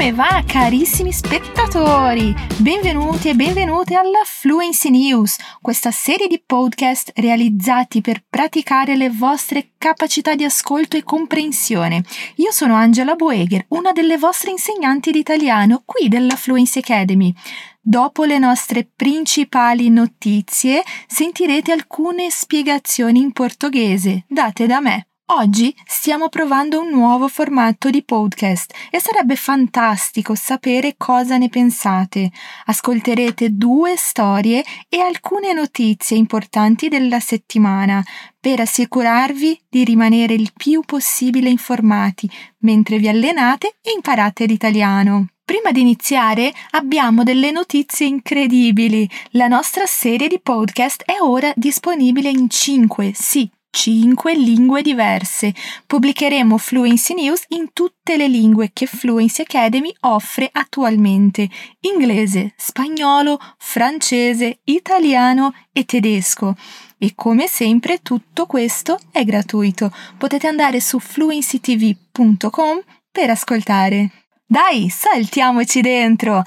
Come va carissimi spettatori? Benvenuti e benvenute alla Fluency News, questa serie di podcast realizzati per praticare le vostre capacità di ascolto e comprensione. Io sono Angela Boegher, una delle vostre insegnanti di italiano qui della Fluency Academy. Dopo le nostre principali notizie sentirete alcune spiegazioni in portoghese date da me. Oggi stiamo provando un nuovo formato di podcast e sarebbe fantastico sapere cosa ne pensate. Ascolterete due storie e alcune notizie importanti della settimana per assicurarvi di rimanere il più possibile informati mentre vi allenate e imparate l'italiano. Prima di iniziare abbiamo delle notizie incredibili. La nostra serie di podcast è ora disponibile in 5, sì, 5 lingue diverse. Pubblicheremo Fluency News in tutte le lingue che Fluency Academy offre attualmente: inglese, spagnolo, francese, italiano e tedesco. E come sempre tutto questo è gratuito. Potete andare su fluencytv.com per ascoltare. Dai, saltiamoci dentro!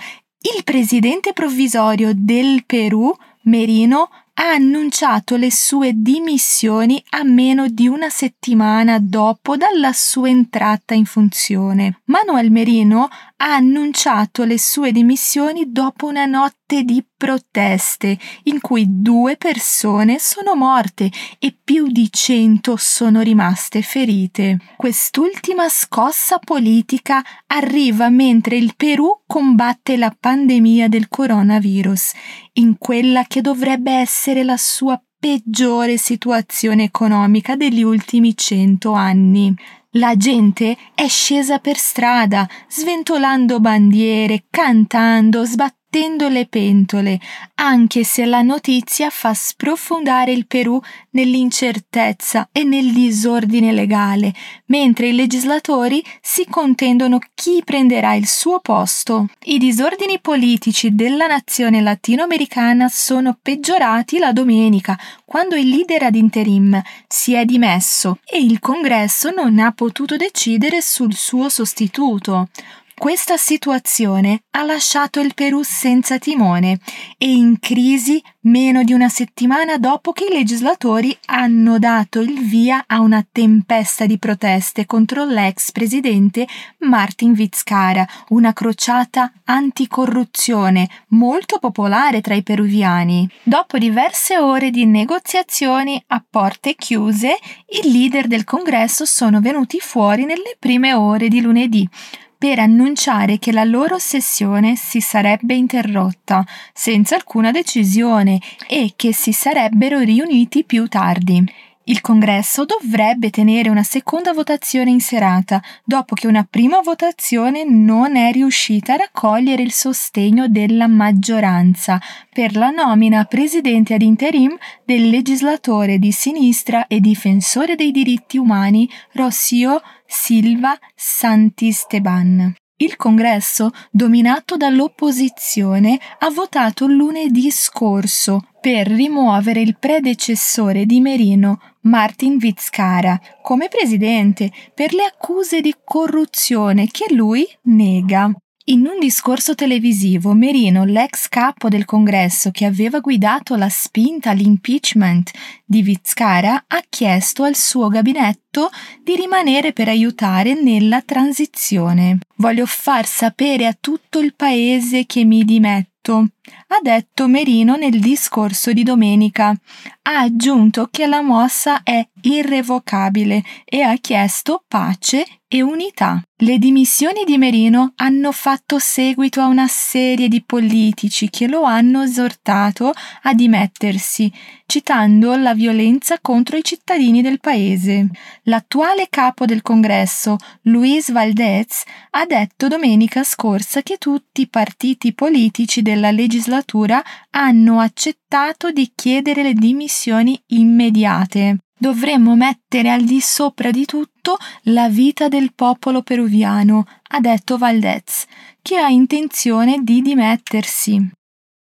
Il presidente provvisorio del Perù, Merino, ha annunciato le sue dimissioni a meno di una settimana dopo dalla sua entrata in funzione. Manuel Merino ha annunciato le sue dimissioni dopo una notte di proteste in cui due persone sono morte e più di cento sono rimaste ferite. Quest'ultima scossa politica arriva mentre il Perù combatte la pandemia del coronavirus, in quella che dovrebbe essere la sua peggiore situazione economica degli ultimi cento anni. La gente è scesa per strada, sventolando bandiere, cantando, sbattendo battendo le pentole, anche se la notizia fa sprofondare il Perù nell'incertezza e nel disordine legale, mentre i legislatori si contendono chi prenderà il suo posto. I disordini politici della nazione latinoamericana sono peggiorati la domenica, quando il leader ad interim si è dimesso e il congresso non ha potuto decidere sul suo sostituto. Questa situazione ha lasciato il Perù senza timone e in crisi meno di una settimana dopo che i legislatori hanno dato il via a una tempesta di proteste contro l'ex presidente Martin Vizcarra, una crociata anticorruzione molto popolare tra i peruviani. Dopo diverse ore di negoziazioni a porte chiuse, i leader del congresso sono venuti fuori nelle prime ore di lunedì per annunciare che la loro sessione si sarebbe interrotta senza alcuna decisione e che si sarebbero riuniti più tardi. Il congresso dovrebbe tenere una seconda votazione in serata, dopo che una prima votazione non è riuscita a raccogliere il sostegno della maggioranza per la nomina a presidente ad interim del legislatore di sinistra e difensore dei diritti umani Rossio Silva Santisteban. Il congresso, dominato dall'opposizione, ha votato lunedì scorso per rimuovere il predecessore di Merino, Martin Vizcara, come presidente per le accuse di corruzione che lui nega. In un discorso televisivo, Merino, l'ex capo del congresso che aveva guidato la spinta all'impeachment di Vizcara, ha chiesto al suo gabinetto di rimanere per aiutare nella transizione. Voglio far sapere a tutto il paese che mi dimetto ha detto Merino nel discorso di domenica. Ha aggiunto che la mossa è irrevocabile e ha chiesto pace e unità. Le dimissioni di Merino hanno fatto seguito a una serie di politici che lo hanno esortato a dimettersi, citando la violenza contro i cittadini del paese. L'attuale capo del congresso, Luis Valdez, ha detto domenica scorsa che tutti i partiti politici della legislatura hanno accettato di chiedere le dimissioni immediate. Dovremmo mettere al di sopra di tutto la vita del popolo peruviano, ha detto Valdez, che ha intenzione di dimettersi.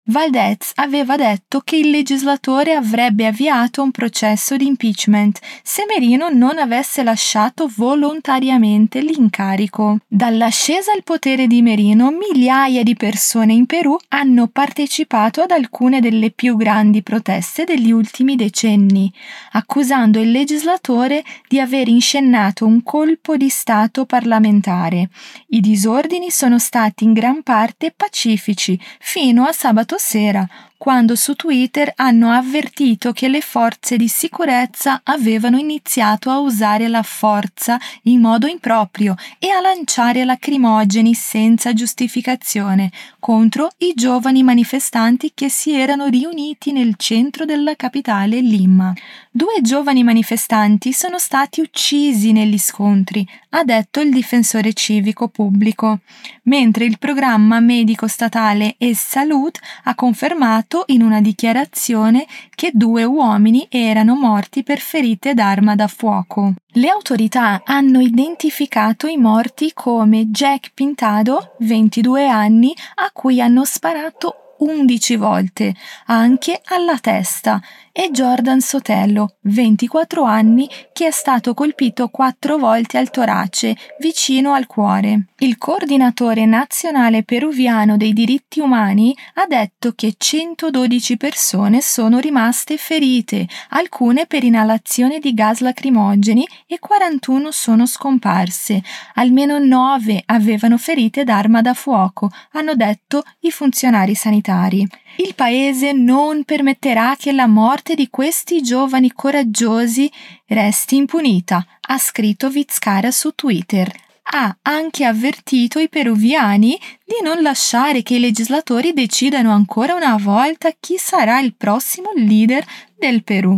Valdez aveva detto che il legislatore avrebbe avviato un processo di impeachment se Merino non avesse lasciato volontariamente l'incarico. Dall'ascesa al potere di Merino, migliaia di persone in Perù hanno partecipato ad alcune delle più grandi proteste degli ultimi decenni, accusando il legislatore di aver inscennato un colpo di Stato parlamentare. I disordini sono stati in gran parte pacifici fino a sabato tosseira, quando su Twitter hanno avvertito che le forze di sicurezza avevano iniziato a usare la forza in modo improprio e a lanciare lacrimogeni senza giustificazione contro i giovani manifestanti che si erano riuniti nel centro della capitale Lima. Due giovani manifestanti sono stati uccisi negli scontri, ha detto il difensore civico pubblico, mentre il programma medico statale e Salud ha confermato affermato in una dichiarazione che due uomini erano morti per ferite d'arma da fuoco. Le autorità hanno identificato i morti come Jack Pintado, 22 anni, a cui hanno sparato 11 volte, anche alla testa, e Jordan Sotello, 24 anni, che è stato colpito quattro volte al torace, vicino al cuore. Il coordinatore nazionale peruviano dei diritti umani ha detto che 112 persone sono rimaste ferite, alcune per inalazione di gas lacrimogeni e 41 sono scomparse. Almeno 9 avevano ferite d'arma da fuoco, hanno detto i funzionari sanitari. Il paese non permetterà che la morte di questi giovani coraggiosi resti impunita, ha scritto Vizcara su Twitter. Ha anche avvertito i peruviani di non lasciare che i legislatori decidano ancora una volta chi sarà il prossimo leader del Perù.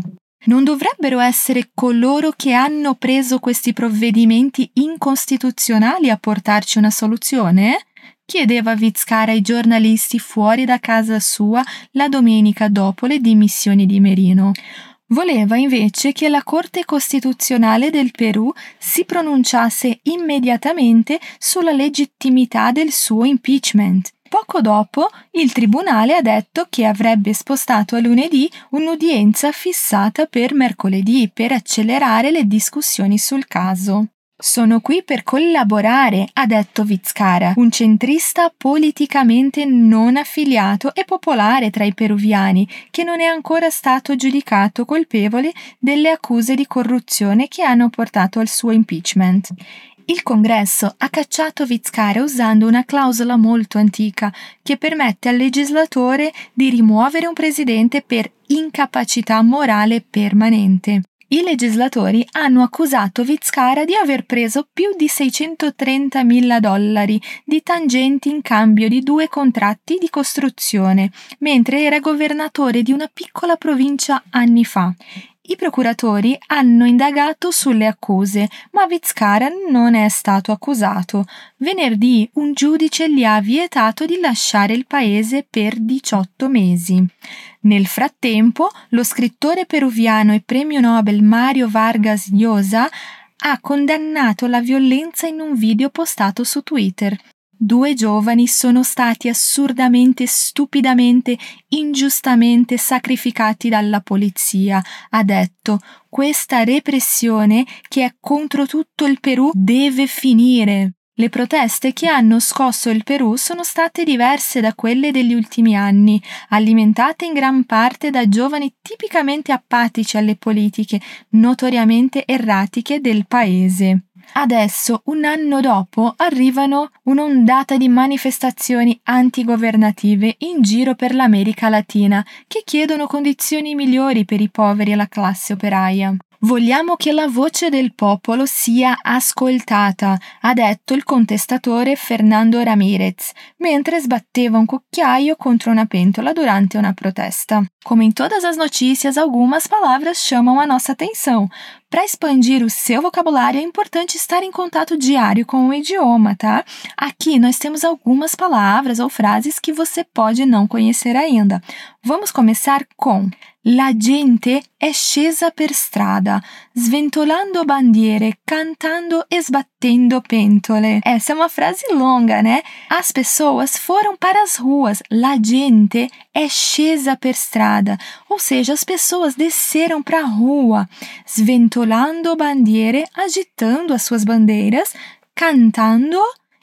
Non dovrebbero essere coloro che hanno preso questi provvedimenti incostituzionali a portarci una soluzione? Chiedeva Vizcara ai giornalisti fuori da casa sua la domenica dopo le dimissioni di Merino. Voleva invece che la Corte Costituzionale del Perù si pronunciasse immediatamente sulla legittimità del suo impeachment. Poco dopo il Tribunale ha detto che avrebbe spostato a lunedì un'udienza fissata per mercoledì per accelerare le discussioni sul caso. Sono qui per collaborare, ha detto Vizcara, un centrista politicamente non affiliato e popolare tra i peruviani, che non è ancora stato giudicato colpevole delle accuse di corruzione che hanno portato al suo impeachment. Il congresso ha cacciato Vizcara usando una clausola molto antica che permette al legislatore di rimuovere un presidente per incapacità morale permanente. I legislatori hanno accusato Vizcara di aver preso più di 630 mila dollari di tangenti in cambio di due contratti di costruzione, mentre era governatore di una piccola provincia anni fa. I procuratori hanno indagato sulle accuse, ma Vizcara non è stato accusato. Venerdì un giudice gli ha vietato di lasciare il paese per 18 mesi. Nel frattempo, lo scrittore peruviano e premio Nobel Mario Vargas Llosa ha condannato la violenza in un video postato su Twitter. Due giovani sono stati assurdamente, stupidamente, ingiustamente sacrificati dalla polizia, ha detto. Questa repressione che è contro tutto il Perù deve finire. Le proteste che hanno scosso il Perù sono state diverse da quelle degli ultimi anni, alimentate in gran parte da giovani tipicamente apatici alle politiche, notoriamente erratiche del paese. Adesso, un anno dopo, arrivano un'ondata di manifestazioni antigovernative in giro per l'America Latina che chiedono condizioni migliori per i poveri e la classe operaia. Vogliamo che la voce del popolo sia ascoltata, ha detto il contestatore Fernando Ramirez, mentre sbatteva un cucchiaio contro una pentola durante una protesta. Como em todas as notícias, algumas palavras chamam a nossa atenção. Para expandir o seu vocabulário, é importante estar em contato diário com o idioma, tá? Aqui nós temos algumas palavras ou frases que você pode não conhecer ainda. Vamos começar com La gente è scesa per strada, sventolando bandiere, cantando e sbattendo pentole. Essa é uma frase longa, né? As pessoas foram para as ruas. La gente è scesa per strada, ou seja, as pessoas desceram para a rua, sventolando bandiere, agitando as suas bandeiras, cantando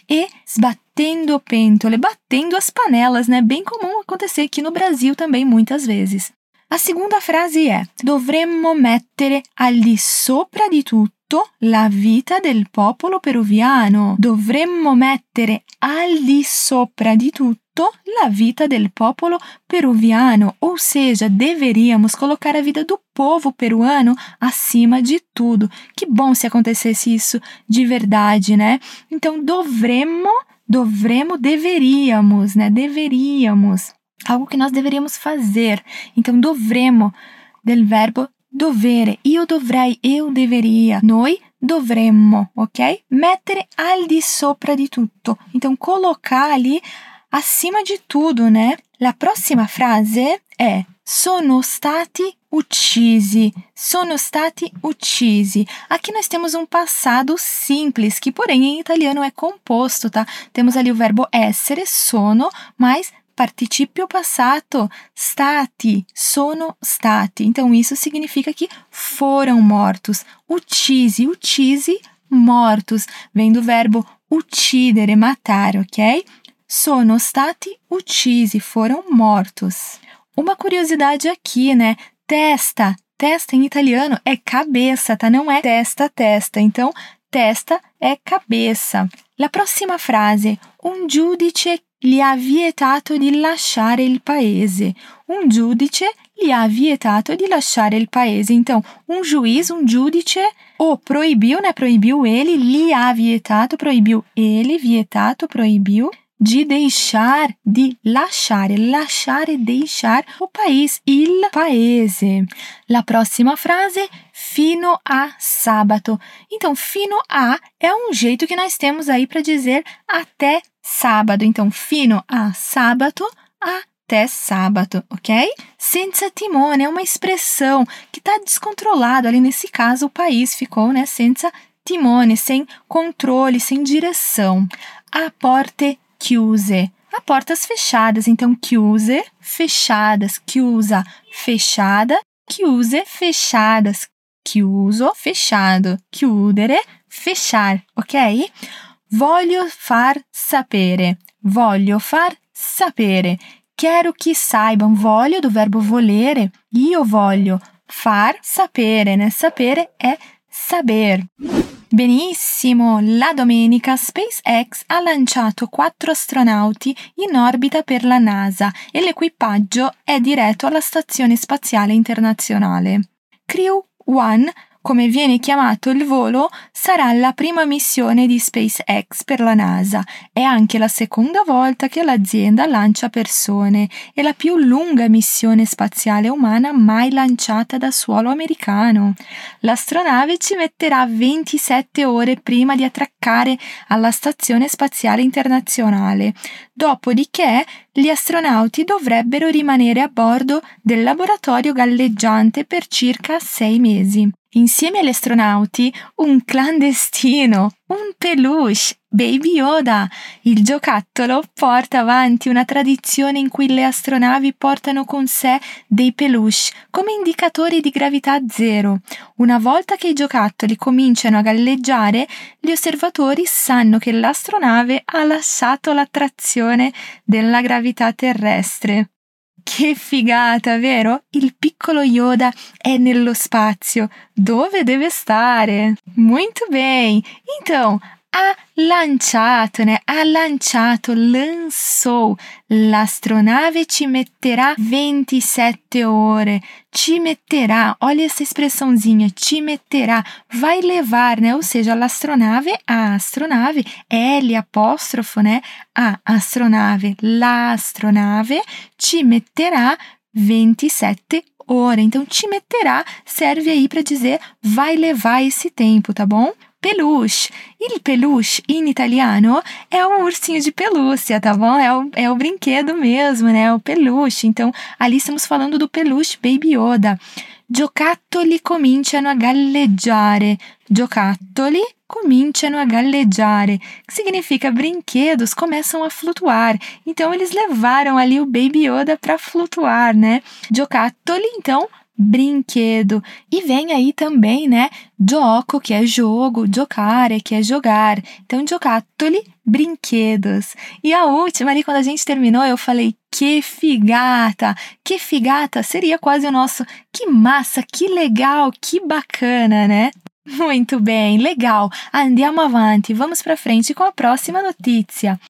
e sbattendo pentole, batendo as panelas, né? Bem comum acontecer aqui no Brasil também muitas vezes. A segunda frase è dovremmo mettere al di sopra di tutto la vita del popolo peruviano. Dovremmo mettere al di sopra di tutto la vita del popolo peruviano, ou seja, deveríamos colocar a vida do povo peruano acima de tudo. Que bom se acontecesse isso de verdade, né? Então, dovremmo, dovremmo, deveríamos, né? Deveríamos algo que nós deveríamos fazer. Então, dovremo, del verbo dovere. Io dovrei, eu deveria. Noi dovremmo, ok? Mettere al di sopra di tutto. Então, colocar ali acima de tudo, né? La prossima frase è sono stati uccisi. Sono stati uccisi. Aqui nós temos um passado simples, que porém em italiano é composto, tá? Temos ali o verbo essere, sono, mais participio passato, stati, sono stati. Então, isso significa que foram mortos. Uccisi, uccisi, mortos. Vem do verbo uccidere, matar, ok? Sono stati uccisi, foram mortos. Uma curiosidade aqui, né? Testa, testa em italiano é cabeça, tá? Não é testa, testa. Então, testa é cabeça. La prossima frase: un giudice gli ha vietato di lasciare il paese. Um giudice gli ha vietato di lasciare il paese. Então, um juiz, um giudice, o proibiu, né? Proibiu ele, lhe ha vietato, proibiu ele, vietato, proibiu de deixar, de lasciare, lasciare, deixar o país, il paese. La prossima frase, fino a sabato. Então, fino a é um jeito que nós temos aí para dizer até sábado. Então, fino a sábado, até sábado, ok? Senza timone é uma expressão que está descontrolado. Ali nesse caso, o país ficou, né? Senza timone, sem controle, sem direção. A porte chiuse. A portas fechadas, então chiuse, fechadas, chiusa, fechada, chiuse, fechadas, chiuso, fechado, chiudere, fechar, ok? Voglio far sapere. Voglio far sapere. Quero que saibam. Voglio do verbo volere. Io voglio. Far sapere, né? Sapere è saber. Benissimo, la domenica SpaceX ha lanciato quattro astronauti in orbita per la NASA e l'equipaggio è diretto alla Stazione Spaziale Internazionale. Crew One come viene chiamato il volo, sarà la prima missione di SpaceX per la NASA. È anche la seconda volta che l'azienda lancia persone e la più lunga missione spaziale umana mai lanciata da suolo americano. L'astronave ci metterà 27 ore prima di attraccare alla Stazione Spaziale Internazionale. Dopodiché gli astronauti dovrebbero rimanere a bordo del laboratorio galleggiante per circa sei mesi. Insieme agli astronauti, un clandestino, un peluche, Baby Yoda. Il giocattolo porta avanti una tradizione in cui le astronavi portano con sé dei peluche come indicatori di gravità zero. Una volta che i giocattoli cominciano a galleggiare, gli osservatori sanno che l'astronave ha lasciato l'attrazione della gravità terrestre. Che figata, vero? Il piccolo Yoda è nello spazio. Dove deve stare? Muito bem! Então, ha lanciato, né? Ha lanciato, lançou. L'astronave ci metterà 27 ore. Ci metterá, olha essa expressãozinha, ci metterá, vai levar, né? Ou seja, l'astronave, a astronave, L apóstrofo, né? A astronave, l'astronave ci metterà 27 ore. Então, te metterá serve aí para dizer vai levar esse tempo, tá bom? Peluche. Il peluche, em italiano, é um ursinho de pelúcia, tá bom? É o, é o brinquedo mesmo, né? O peluche. Então, ali estamos falando do peluche Baby Yoda. Giocattoli cominciano a galleggiare. Giocattoli cominciano a galleggiare, que significa brinquedos começam a flutuar. Então eles levaram ali o Baby Yoda para flutuar, né? Giocattoli, então, brinquedo. E vem aí também, né, gioco, que é jogo, giocare, que é jogar. Então, giocattoli, brinquedos. E a última, ali quando a gente terminou, eu falei que figata. Que figata seria quase o nosso que massa, que legal, que bacana, né? Muito bem, legal. Andiamo avanti, vamos para frente com a próxima notícia.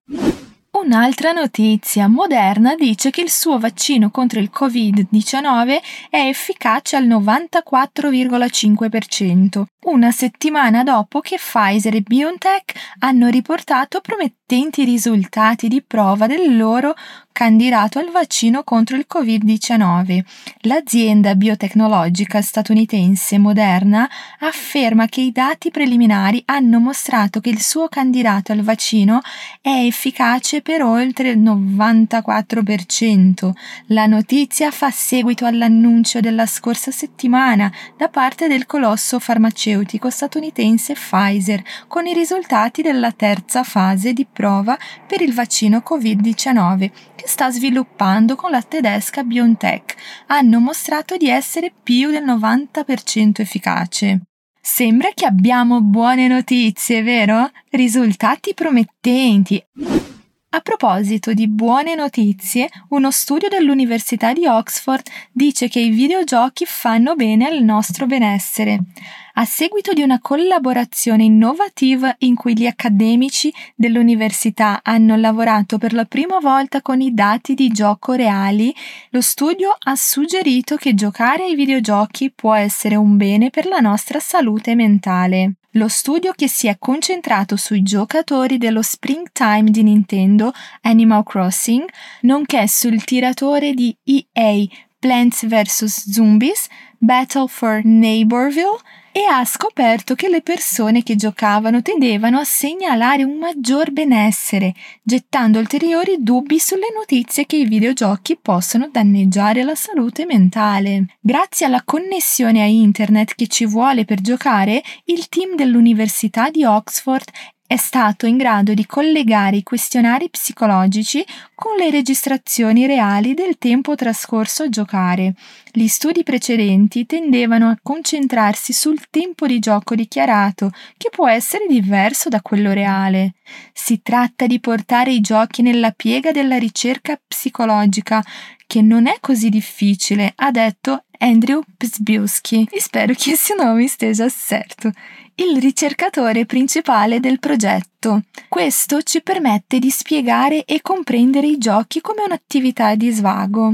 Un'altra notizia. Moderna dice che il suo vaccino contro il Covid-19 è efficace al 94,5%, una settimana dopo che Pfizer e BioNTech hanno riportato promettenti risultati di prova del loro candidato al vaccino contro il Covid-19. L'azienda biotecnologica statunitense Moderna afferma che i dati preliminari hanno mostrato che il suo candidato al vaccino è efficace per oltre il 94%. La notizia fa seguito all'annuncio della scorsa settimana da parte del colosso farmaceutico statunitense Pfizer con i risultati della terza fase di prova per il vaccino Covid-19 che sta sviluppando con la tedesca BioNTech hanno mostrato di essere più del 90% efficace. Sembra che abbiamo buone notizie, vero? Risultati promettenti. A proposito di buone notizie, uno studio dell'Università di Oxford dice che i videogiochi fanno bene al nostro benessere a seguito di una collaborazione innovativa in cui gli accademici dell'università hanno lavorato per la prima volta con i dati di gioco reali, lo studio ha suggerito che giocare ai videogiochi può essere un bene per la nostra salute mentale. Lo studio che si è concentrato sui giocatori dello Springtime di Nintendo Animal Crossing, nonché sul tiratore di EA Plants vs. Zombies Battle for Neighborville e ha scoperto che le persone che giocavano tendevano a segnalare un maggior benessere, gettando ulteriori dubbi sulle notizie che i videogiochi possono danneggiare la salute mentale. Grazie alla connessione a internet che ci vuole per giocare, il team dell'Università di Oxford è stato in grado di collegare i questionari psicologici con le registrazioni reali del tempo trascorso a giocare. Gli studi precedenti tendevano a concentrarsi sul tempo di gioco dichiarato, che può essere diverso da quello reale. Si tratta di portare i giochi nella piega della ricerca psicologica, che non è così difficile, ha detto Andrew Psbiuski. E spero che esse nome esteja certo il ricercatore principale del progetto. Questo ci permette di spiegare e comprendere i giochi come un'attività di svago.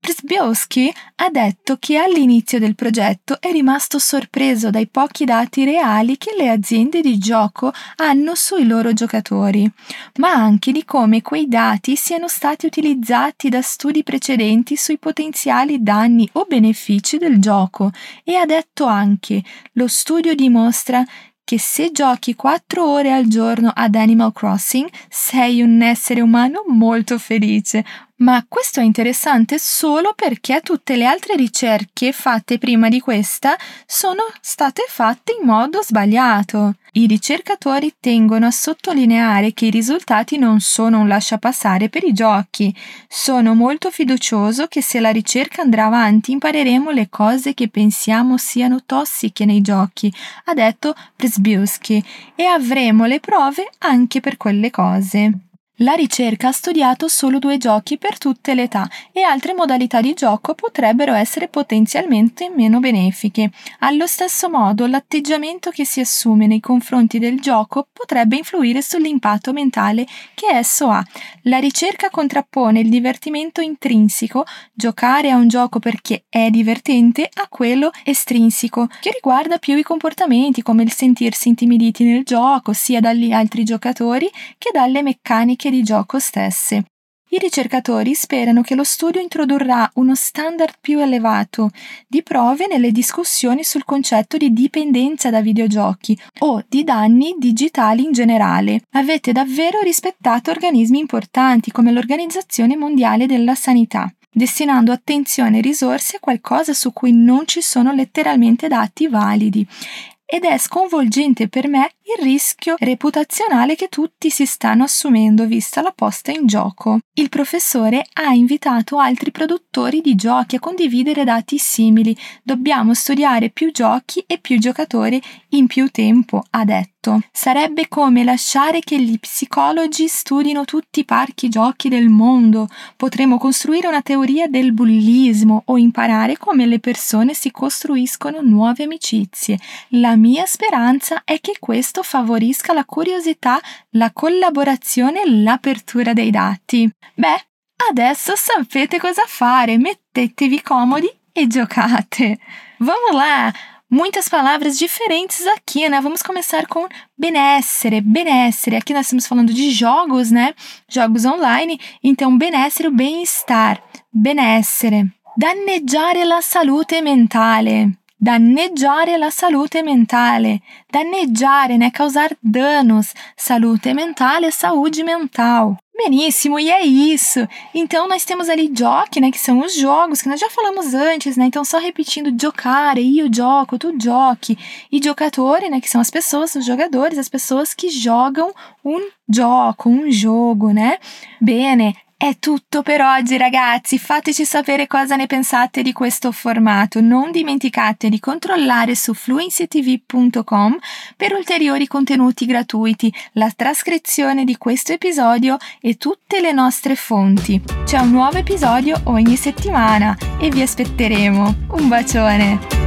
Przybylski ha detto che all'inizio del progetto è rimasto sorpreso dai pochi dati reali che le aziende di gioco hanno sui loro giocatori, ma anche di come quei dati siano stati utilizzati da studi precedenti sui potenziali danni o benefici del gioco. E ha detto anche lo studio dimostra che se giochi 4 ore al giorno ad Animal Crossing sei un essere umano molto felice, ma questo è interessante solo perché tutte le altre ricerche fatte prima di questa sono state fatte in modo sbagliato. I ricercatori tengono a sottolineare che i risultati non sono un lasciapassare per i giochi. Sono molto fiducioso che se la ricerca andrà avanti impareremo le cose che pensiamo siano tossiche nei giochi, ha detto Przybylski, e avremo le prove anche per quelle cose. La ricerca ha studiato solo due giochi per tutte le età e altre modalità di gioco potrebbero essere potenzialmente meno benefiche. Allo stesso modo, l'atteggiamento che si assume nei confronti del gioco potrebbe influire sull'impatto mentale che esso ha. La ricerca contrappone il divertimento intrinseco, giocare a un gioco perché è divertente, a quello estrinseco, che riguarda più i comportamenti come il sentirsi intimiditi nel gioco, sia dagli altri giocatori che dalle meccaniche di gioco stesse. I ricercatori sperano che lo studio introdurrà uno standard più elevato di prove nelle discussioni sul concetto di dipendenza da videogiochi o di danni digitali in generale. Avete davvero rispettato organismi importanti come l'Organizzazione Mondiale della Sanità destinando attenzione e risorse a qualcosa su cui non ci sono letteralmente dati validi ed è sconvolgente per me il rischio reputazionale che tutti si stanno assumendo vista la posta in gioco. Il professore ha invitato altri produttori di giochi a condividere dati simili. Dobbiamo studiare più giochi e più giocatori in più tempo, ha detto. Sarebbe come lasciare che gli psicologi studino tutti i parchi giochi del mondo. Potremmo costruire una teoria del bullismo o imparare come le persone si costruiscono nuove amicizie. La mia speranza è che questo favorisca la curiosità, la collaborazione e l'apertura dei dati. Beh, adesso sapete cosa fare, mettetevi comodi e giocate. Vamos lá! Muitas palavras diferentes aqui, né? Vamos começar com benessere, benessere. Aqui nós estamos falando de jogos, né? Jogos online. Então, benessere, o bem-estar. Benessere. Danneggiare la salute mentale danneggiare la salute mentale. Danneggiare, né? Causar danos. Salute mentale, saúde mental. Benissimo, e é isso. Então nós temos ali joc, né, que são os jogos que nós já falamos antes, né? Então só repetindo giocare, io gioco, tu giochi, e giocatore, né, que são as pessoas, os jogadores, as pessoas que jogam um gioco, um jogo, né? Bene, È tutto per oggi ragazzi, fateci sapere cosa ne pensate di questo formato, non dimenticate di controllare su fluencytv.com per ulteriori contenuti gratuiti, la trascrizione di questo episodio e tutte le nostre fonti. C'è un nuovo episodio ogni settimana e vi aspetteremo. Un bacione!